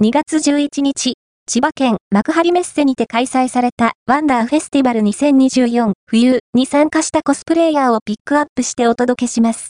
2月11日、千葉県幕張メッセにて開催されたワンダーフェスティバル2024冬に参加したコスプレイヤーをピックアップしてお届けします。